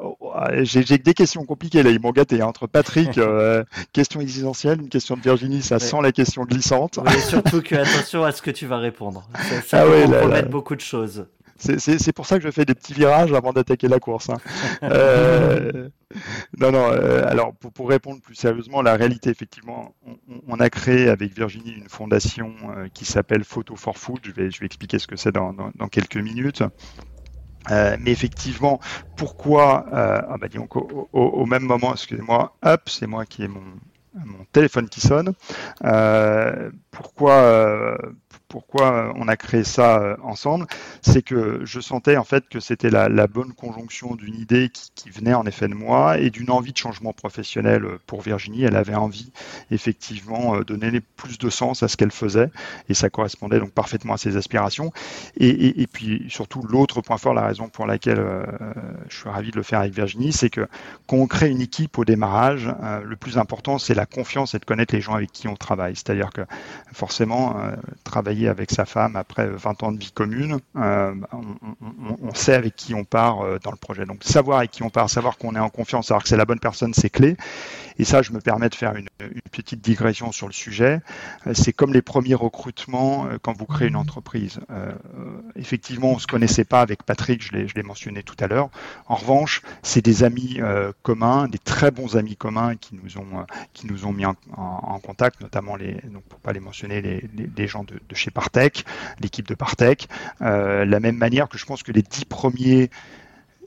J'ai des questions compliquées là, ils m'ont gâté. Hein. Entre Patrick, euh, question existentielle, une question de Virginie, ça sent la question glissante. Oui, surtout que attention à ce que tu vas répondre. Ça, ça ah peut ouais, compromettre beaucoup de choses. C'est pour ça que je fais des petits virages avant d'attaquer la course. Hein. Euh, non, non. Euh, alors, pour, pour, répondre plus sérieusement, la réalité, effectivement, on, on a créé avec Virginie une fondation euh, qui s'appelle Photo for Food. Je vais, je vais expliquer ce que c'est dans, dans, dans, quelques minutes. Euh, mais effectivement, pourquoi euh, ah bah, donc, au, au, au, même moment, excusez-moi, hop, c'est moi qui ai mon, mon téléphone qui sonne. Euh, pourquoi, pourquoi on a créé ça ensemble, c'est que je sentais en fait que c'était la, bonne conjonction d'une idée qui, venait en effet de moi et d'une envie de changement professionnel pour Virginie. Elle avait envie effectivement de donner plus de sens à ce qu'elle faisait et ça correspondait donc parfaitement à ses aspirations. Et, puis surtout l'autre point fort, la raison pour laquelle je suis ravi de le faire avec Virginie, c'est que quand on crée une équipe au démarrage, le plus important c'est la confiance et de connaître les gens avec qui on travaille. C'est-à-dire que forcément, euh, travailler avec sa femme après 20 ans de vie commune, euh, on, sait avec qui on part euh, dans le projet. Donc savoir avec qui on part, savoir qu'on est en confiance, savoir que c'est la bonne personne, c'est clé. Et ça, je me permets de faire une, petite digression sur le sujet. C'est comme les premiers recrutements quand vous créez une entreprise. effectivement, on se connaissait pas avec Patrick, je l'ai mentionné tout à l'heure. En revanche, c'est des amis communs, des très bons amis communs qui nous ont qui nous ont mis en, contact, notamment les, donc pour pas les mentionner, les, gens de, chez Partech, l'équipe de Partech. Euh, la même manière que je pense que les dix premiers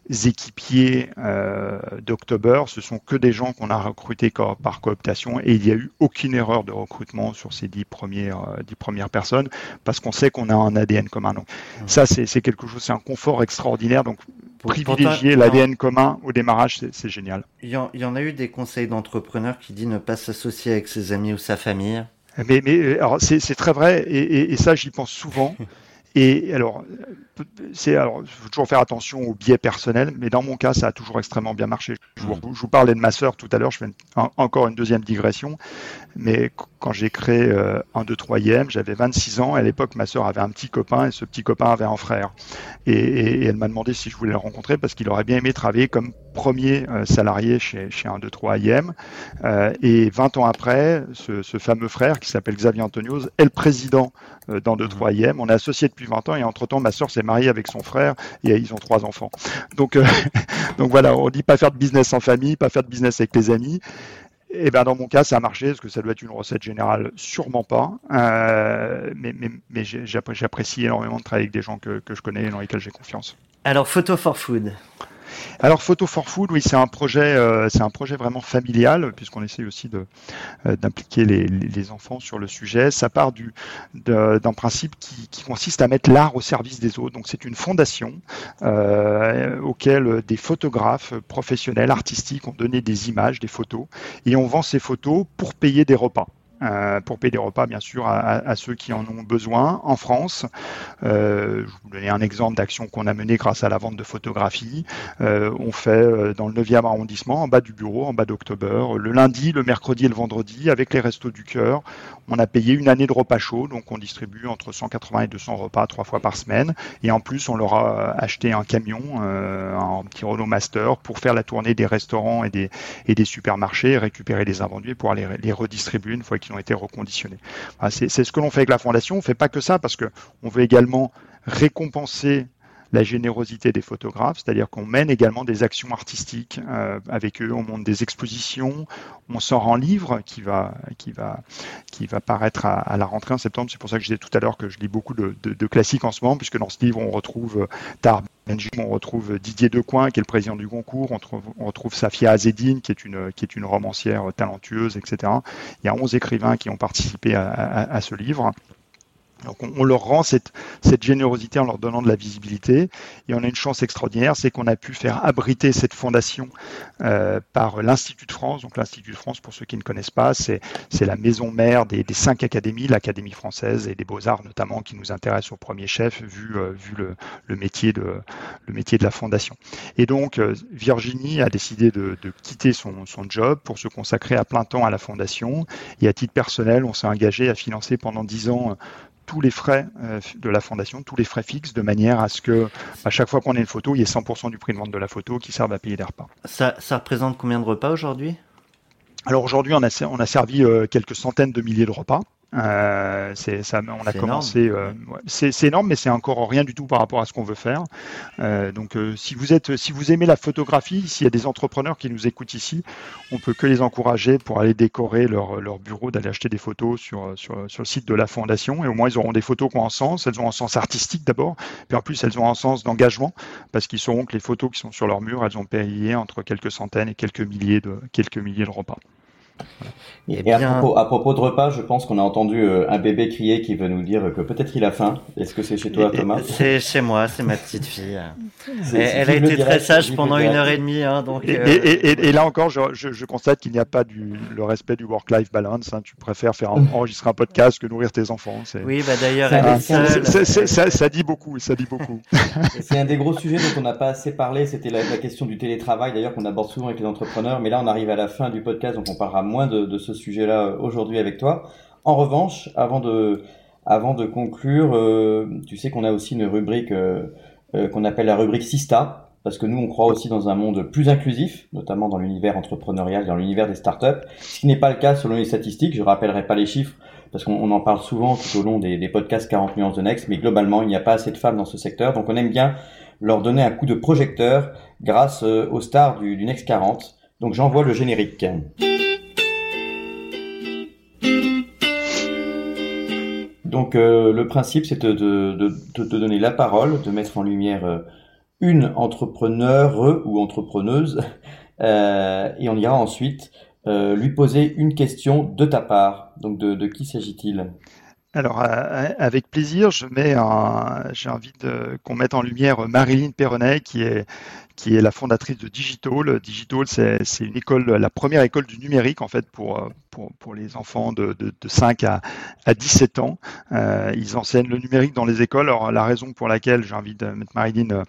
équipiers euh, d'October, ce sont que des gens qu'on a recrutés par cooptation et il n'y a eu aucune erreur de recrutement sur ces dix premières, euh, dix premières personnes parce qu'on sait qu'on a un ADN commun. Donc ça, c'est quelque chose, c'est un confort extraordinaire. Donc privilégier l'ADN commun au démarrage, c'est génial. Il y, en, a eu des conseils d'entrepreneurs qui disent ne pas s'associer avec ses amis ou sa famille. Mais, mais c'est très vrai et, et ça j'y pense souvent. Et alors, c'est alors, faut toujours faire attention aux biais personnels, mais dans mon cas, ça a toujours extrêmement bien marché. Je vous, je vous parlais de ma sœur tout à l'heure, je fais encore une deuxième digression, mais quand j'ai créé euh, 1, 2, 3e, j'avais 26 ans. À l'époque, ma sœur avait un petit copain et ce petit copain avait un frère. Et, et, elle m'a demandé si je voulais le rencontrer parce qu'il aurait bien aimé travailler comme premier euh, salarié chez, chez 1, 2, 3e. Euh, et 20 ans après, ce, ce fameux frère qui s'appelle Xavier Antonios est le président euh, dans 2, 3e. On est associés depuis 20 ans et entre-temps, ma sœur s'est mariée avec son frère et ils ont trois enfants. Donc, euh, donc voilà, on dit pas faire de business en famille, pas faire de business avec les amis. Et eh ben dans mon cas, ça a marché. Est-ce que ça doit être une recette générale Sûrement pas. Euh, mais mais, mais j'apprécie énormément de travailler avec des gens que, que je connais et dans lesquels j'ai confiance. Alors, Photo for Food. Alors Photo for Food, oui, c'est un projet, euh, c'est un projet vraiment familial puisqu'on essaye aussi euh, d'impliquer les, enfants sur le sujet. Ça part du d'un principe qui, qui, consiste à mettre l'art au service des autres. Donc c'est une fondation euh, auquel des photographes professionnels, artistiques ont donné des images, des photos, et on vend ces photos pour payer des repas. Euh, pour payer des repas, bien sûr, à, ceux qui en ont besoin. En France, euh, je vous donner un exemple d'action qu'on a menée grâce à la vente de photographies. Euh, on fait dans le 9e arrondissement, en bas du bureau, en bas d'octobre, le lundi, le mercredi et le vendredi, avec les restos du cœur. On a payé une année de repas chauds, donc on distribue entre 180 et 200 repas trois fois par semaine. Et en plus, on leur a acheté un camion, un petit Renault Master, pour faire la tournée des restaurants et des, et des supermarchés, récupérer les invendus pour aller les redistribuer une fois qu'ils ont été reconditionnés. c'est ce que l'on fait avec la fondation. On ne fait pas que ça parce qu'on veut également récompenser la générosité des photographes, c'est-à-dire qu'on mène également des actions artistiques euh, avec eux, on monte des expositions, on sort un livre qui va, qui va, qui va paraître à, la rentrée en septembre. C'est pour ça que je disais tout à l'heure que je lis beaucoup de, classiques en ce moment, puisque dans ce livre, on retrouve Tar on retrouve Didier Decoing, qui est le président du concours, on retrouve, Safia Azedine, qui est une, qui est une romancière talentueuse, etc. Il y a 11 écrivains qui ont participé à ce livre. Donc on, leur rend cette, cette, générosité en leur donnant de la visibilité et on a une chance extraordinaire, c'est qu'on a pu faire abriter cette fondation euh, par l'Institut de France. Donc l'Institut de France, pour ceux qui ne connaissent pas, c'est la maison mère des, des cinq académies, l'Académie française et des beaux-arts notamment, qui nous intéressent au premier chef vu, euh, vu le, le, métier de, le métier de la fondation. Et donc euh, Virginie a décidé de, de quitter son, son job pour se consacrer à plein temps à la fondation et à titre personnel, on s'est engagé à financer pendant dix ans tous les frais euh, de la fondation, tous les frais fixes, de manière à ce que à chaque fois qu'on ait une photo, il y ait 100% du prix de vente de la photo qui serve à payer des repas. Ça, ça représente combien de repas aujourd'hui? Alors aujourd'hui, on a, on a servi euh, quelques centaines de milliers de repas. Euh, c'est ça, on a commencé. Euh, c'est énorme, mais c'est encore rien du tout par rapport à ce qu'on veut faire. Euh, donc, si vous êtes, si vous aimez la photographie, s'il y a des entrepreneurs qui nous écoutent ici, on peut que les encourager pour aller décorer leur, leur bureau, d'aller acheter des photos sur, sur, sur, le site de la fondation. Et au moins, ils auront des photos qui ont un sens. Elles ont un sens artistique d'abord, puis en plus, elles ont un sens d'engagement parce qu'ils sauront que les photos qui sont sur leur mur, elles ont payé entre quelques centaines et quelques milliers de quelques milliers de repas. Et, à, propos, à, propos, de repas, je pense qu'on a entendu euh, un bébé crier qui veut nous dire que peut-être il a faim. Est-ce que c'est chez toi, Thomas? C'est chez moi, c'est ma petite fille. elle, a été très sage pendant une heure et demie. Hein, donc, et, euh, et, là encore, je, je, je constate qu'il n'y a pas du, le respect du work-life balance. Hein. Tu préfères faire enregistrer un podcast que nourrir tes enfants. Oui, bah d'ailleurs, elle est seule. Ça, ça, dit beaucoup, ça dit beaucoup. c'est un des gros sujets dont on n'a pas assez parlé. C'était la, la, question du télétravail, d'ailleurs, qu'on aborde souvent avec les entrepreneurs. Mais là, on arrive à la fin du podcast, donc on parlera moins de, ce sujet-là euh, aujourd'hui avec toi. En revanche, avant de, avant de conclure, euh, tu sais qu'on a aussi une rubrique euh, qu'on appelle la rubrique Sista, parce que nous, on croit aussi dans un monde plus inclusif, notamment dans l'univers entrepreneurial, dans l'univers des startups, ce qui n'est pas le cas selon les statistiques. Je rappellerai pas les chiffres, parce qu'on en parle souvent tout au long des, des podcasts 40 nuances de Next, mais globalement, il n'y a pas assez de femmes dans ce secteur, donc on aime bien leur donner un coup de projecteur grâce aux stars du, du Next 40. Donc j'envoie le générique. Donc euh, le principe, c'est de, te donner la parole, de mettre en lumière euh, une entrepreneur ou entrepreneuse, euh, et on ira ensuite lui poser une question de ta part. Donc de, qui s'agit-il? Alors, avec plaisir, j'ai envie qu'on mette en lumière Marilyn Perronnet, qui est qui est la fondatrice de Digital. Digital, c'est une école, la première école du numérique en fait pour pour, les enfants de, de, de 5 à, à 17 ans. Euh, ils enseignent le numérique dans les écoles. Alors la raison pour laquelle j'ai envie de mettre Marilyn euh,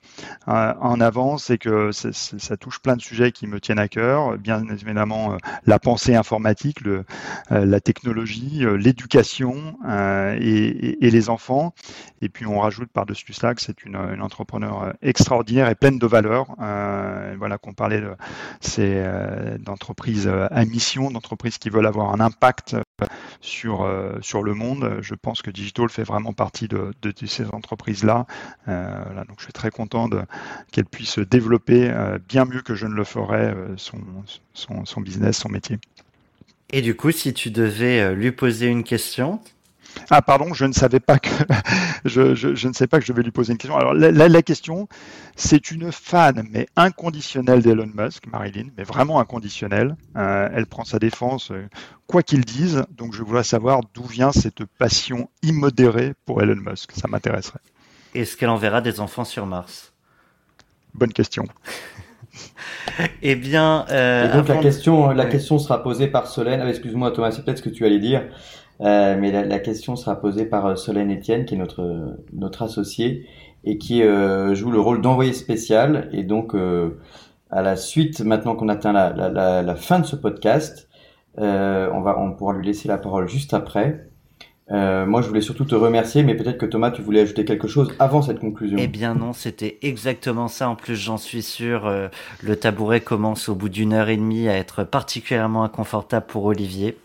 en avant, c'est que ça touche plein de sujets qui me tiennent à cœur. Bien évidemment, euh, la pensée informatique, le, la technologie, l'éducation et, et, les enfants. Et puis on rajoute par-dessus cela que c'est une, une entrepreneur extraordinaire et pleine de valeurs. Euh, voilà qu'on parlait de c'est d'entreprises à mission, d'entreprises qui veulent avoir un impact euh, sur, euh, sur le monde. Je pense que Digital fait vraiment partie de, ces entreprises-là. Euh, donc je suis très content qu'elle puisse développer bien mieux que je ne le ferais son, son, son business, son métier. Et du coup, si tu devais lui poser une question, ah pardon, je ne savais pas que je, je, je, ne sais pas que je vais lui poser une question. Alors la, la, question, c'est une fan mais inconditionnelle d'Elon Musk, Marilyn, mais vraiment inconditionnelle. Euh, elle prend sa défense euh, quoi qu'il dise. Donc je voudrais savoir d'où vient cette passion immodérée pour Elon Musk. Ça m'intéresserait. Est-ce qu'elle enverra des enfants sur Mars? Bonne question. eh bien, euh, donc la question, la question sera posée par Solène. Ah, excuse-moi Thomas, c'est peut-être ce que tu allais dire. Euh, mais la, la, question sera posée par euh, Solène Etienne, qui est notre notre associé et qui euh, joue le rôle d'envoyé spécial. Et donc, euh, à la suite, maintenant qu'on atteint la, la, la, fin de ce podcast, on va on pourra lui laisser la parole juste après. moi, je voulais surtout te remercier, mais peut-être que Thomas, tu voulais ajouter quelque chose avant cette conclusion. Eh bien non, c'était exactement ça. En plus, j'en suis sûr, le tabouret commence au bout d'une heure et demie à être particulièrement inconfortable pour Olivier.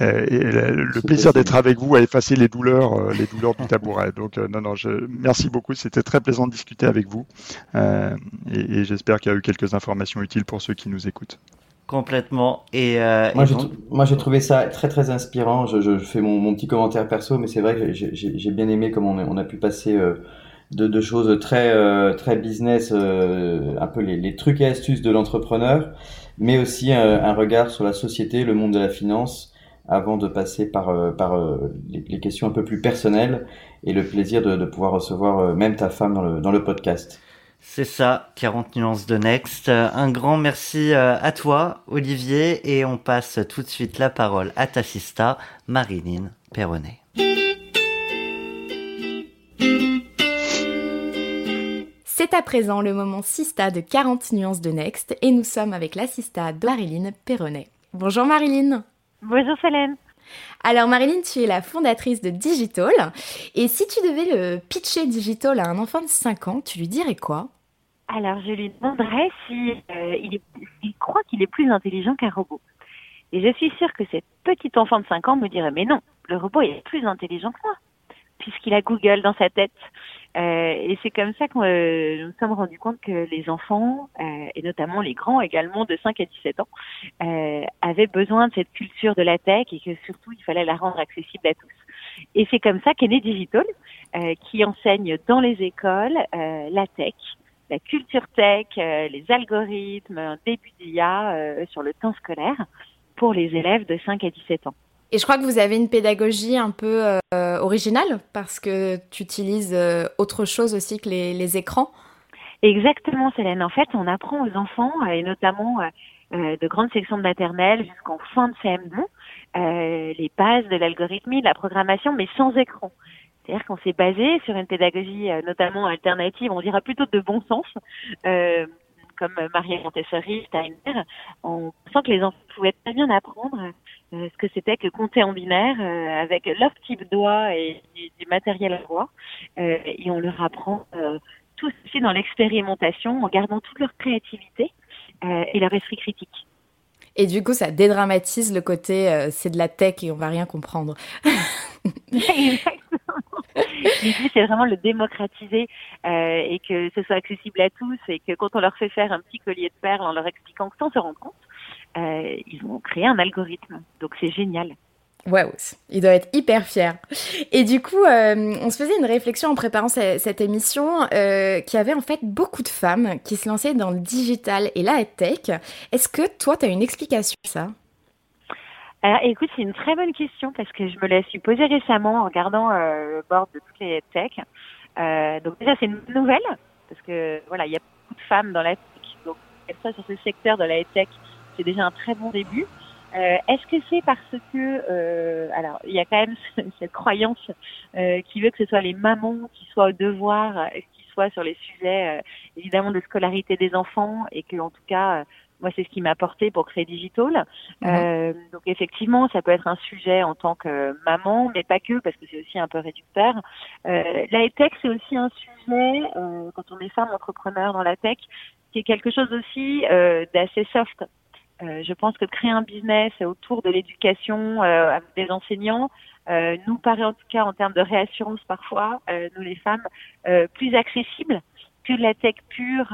Euh, et le plaisir d'être avec vous a effacé les douleurs, euh, les douleurs du tabouret. Donc euh, non, non, je, merci beaucoup. C'était très plaisant de discuter avec vous, et, et j'espère qu'il y a eu quelques informations utiles pour ceux qui nous écoutent. Complètement. Et, moi, j'ai moi, j'ai trouvé ça très très inspirant. Je, je fais mon, mon, petit commentaire perso, mais c'est vrai que j'ai bien aimé comment on a, on a pu passer de, de, choses très très business, un peu les, les, trucs et astuces de l'entrepreneur, mais aussi un regard sur la société, le monde de la finance avant de passer par, euh, par euh, les, questions un peu plus personnelles et le plaisir de, de pouvoir recevoir euh, même ta femme dans le, dans le podcast. C'est ça, 40 nuances de Next. Un grand merci à toi, Olivier, et on passe tout de suite la parole à ta sista, Marilyn Perronnet. C'est à présent le moment Sista de 40 nuances de Next, et nous sommes avec la Sista de Marilyn Perronnet. Bonjour Marilyn Bonjour Solène. Alors Marilyn, tu es la fondatrice de Digital. Et si tu devais le pitcher Digital à un enfant de 5 ans, tu lui dirais quoi? Alors je lui demanderais s'il si, euh, il, croit qu'il est plus intelligent qu'un robot. Et je suis sûre que cet petit enfant de 5 ans me dirait mais non, le robot est plus intelligent que moi, puisqu'il a Google dans sa tête. Euh, et c'est comme ça que euh, nous sommes rendus compte que les enfants, euh, et notamment les grands également de 5 à 17 ans, euh, avaient besoin de cette culture de la tech et que surtout il fallait la rendre accessible à tous. Et c'est comme ça qu'est né Digital, qui enseigne dans les écoles la tech, la culture tech, les algorithmes, un début d'IA sur le temps scolaire. pour les élèves de 5 à 17 ans. Et je crois que vous avez une pédagogie un peu euh, originale parce que tu utilises euh, autre chose aussi que les, écrans. Exactement, Célène. En fait, on apprend aux enfants, euh, et notamment de grandes sections de maternelle jusqu'en fin de CM2, les bases de l'algorithmie, de la programmation, mais sans écran. C'est-à-dire qu'on s'est basé sur une pédagogie notamment alternative, on dira plutôt de bon sens, comme Maria Montessori, Steiner. On sent que les enfants pouvaient très bien apprendre ce que c'était que compter en binaire euh, avec leur type doigt et du, matériel à voix. Euh, et on leur apprend tout ceci dans l'expérimentation en gardant toute leur créativité et leur esprit critique. Et du coup, ça dédramatise le côté c'est de la tech et on va rien comprendre. Exactement. L'idée, c'est vraiment le démocratiser et que ce soit accessible à tous et que quand on leur fait faire un petit collier de perles en leur expliquant que sans se rendre compte, euh, ils ont créé un algorithme. Donc c'est génial. Waouh, il doit être hyper fier. Et du coup, euh, on se faisait une réflexion en préparant cette, émission euh, qu'il y avait en fait beaucoup de femmes qui se lançaient dans le digital et la tech. Est-ce que toi, tu as une explication à ça? Alors, écoute, c'est une très bonne question parce que je me la suis posée récemment en regardant le board de toutes les tech. donc déjà, c'est une nouvelle parce que voilà, il y a beaucoup de femmes dans la tech. Donc, ça sur ce secteur de la tech c'est déjà un très bon début. Euh, Est-ce que c'est parce que, euh, alors, il y a quand même cette croyance euh, qui veut que ce soit les mamans qui soient au devoir, euh, qui soient sur les sujets, euh, évidemment, de scolarité des enfants, et que, en tout cas, euh, moi, c'est ce qui m'a porté pour créer Digital. Mhm. donc, effectivement, ça peut être un sujet en tant que maman, mais pas que, parce que c'est aussi un peu réducteur. la tech, c'est aussi un sujet, quand on est femme entrepreneur dans la tech, qui est quelque chose aussi d'assez soft. Euh, je pense que créer un business autour de l'éducation euh, avec des enseignants euh, nous paraît en tout cas en termes de réassurance parfois, nous les femmes, plus accessible que la tech pure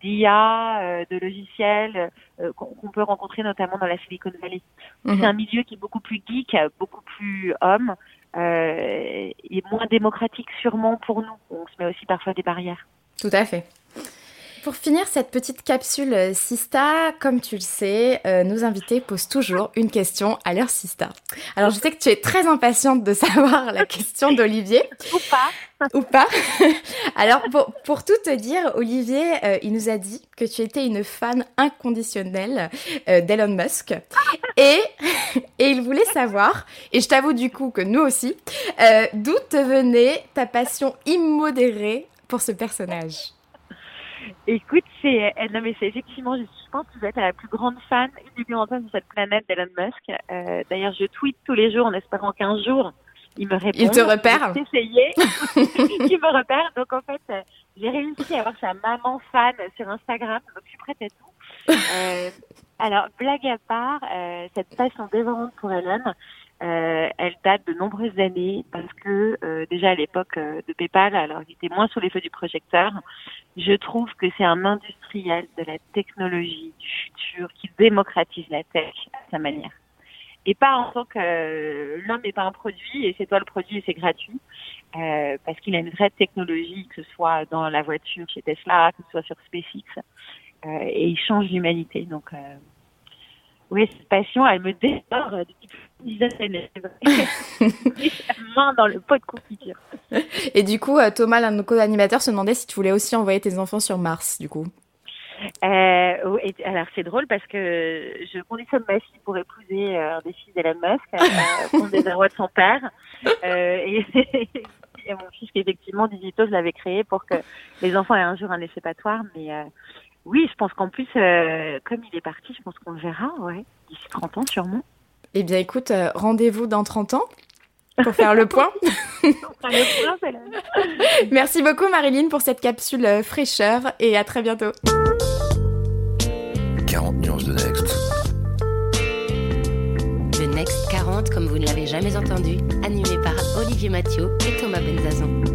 d'IA, de logiciels qu'on peut rencontrer notamment dans la Silicon Valley. Mhm. C'est un milieu qui est beaucoup plus geek, beaucoup plus homme, et moins démocratique sûrement pour nous. On se met aussi parfois des barrières. Tout à fait. Pour finir cette petite capsule euh, Sista, comme tu le sais, euh, nos invités posent toujours une question à leur Sista. Alors je sais que tu es très impatiente de savoir la question d'Olivier. Ou pas. Ou pas. Alors pour, tout te dire, Olivier, euh, il nous a dit que tu étais une fan inconditionnelle d'Elon Musk. Et, et il voulait savoir, et je t'avoue du coup que nous aussi, d'où te venait ta passion immodérée pour ce personnage? Écoute, c'est euh, non mais c'est effectivement, je pense que vous êtes la plus grande fan uniquement sur cette planète d'Elon Musk. Euh, D'ailleurs, je tweete tous les jours en espérant qu'un jour il me répond. Il te repère. J'ai essayé. il me repère. Donc en fait, euh, j'ai réussi à avoir sa maman fan sur Instagram. Donc je suis prête à tout. Euh, alors blague à part, euh, cette passion dévorante pour Elon, euh, elle date de nombreuses années parce que euh, déjà à l'époque euh, de PayPal, alors il était moins sous les feux du projecteur, je trouve que c'est un industriel de la technologie du futur qui démocratise la tech à sa manière. Et pas en tant que l'homme n'est pas un produit et c'est toi le produit et c'est gratuit, parce qu'il a une vraie technologie, que ce soit dans la voiture chez Tesla, que ce soit sur SpaceX, et il change l'humanité. Donc oui, cette passion, elle me dévore depuis une dizaine d'années. main dans le pot de confiture. Et du coup, euh, Thomas, l'un de nos co-animateurs, se demandait si tu voulais aussi envoyer tes enfants sur Mars, du coup. Euh, alors c'est drôle parce que je conditionne ma fille pour épouser euh, des fils d'Elon Musk, euh, des désarroi de son père. Euh, et, et mon fils qui effectivement, Digito, je l'avais créé pour que les enfants aient un jour un échappatoire, mais euh, oui, je pense qu'en plus, euh, comme il est parti, je pense qu'on le verra, ouais, d'ici 30 ans sûrement. Eh bien, écoute, euh, rendez-vous dans 30 ans pour faire le point. Merci beaucoup, Marilyn, pour cette capsule euh, fraîcheur et à très bientôt. 40 nuances de Next. Le Next 40, comme vous ne l'avez jamais entendu, animé par Olivier Mathieu et Thomas Benzazon.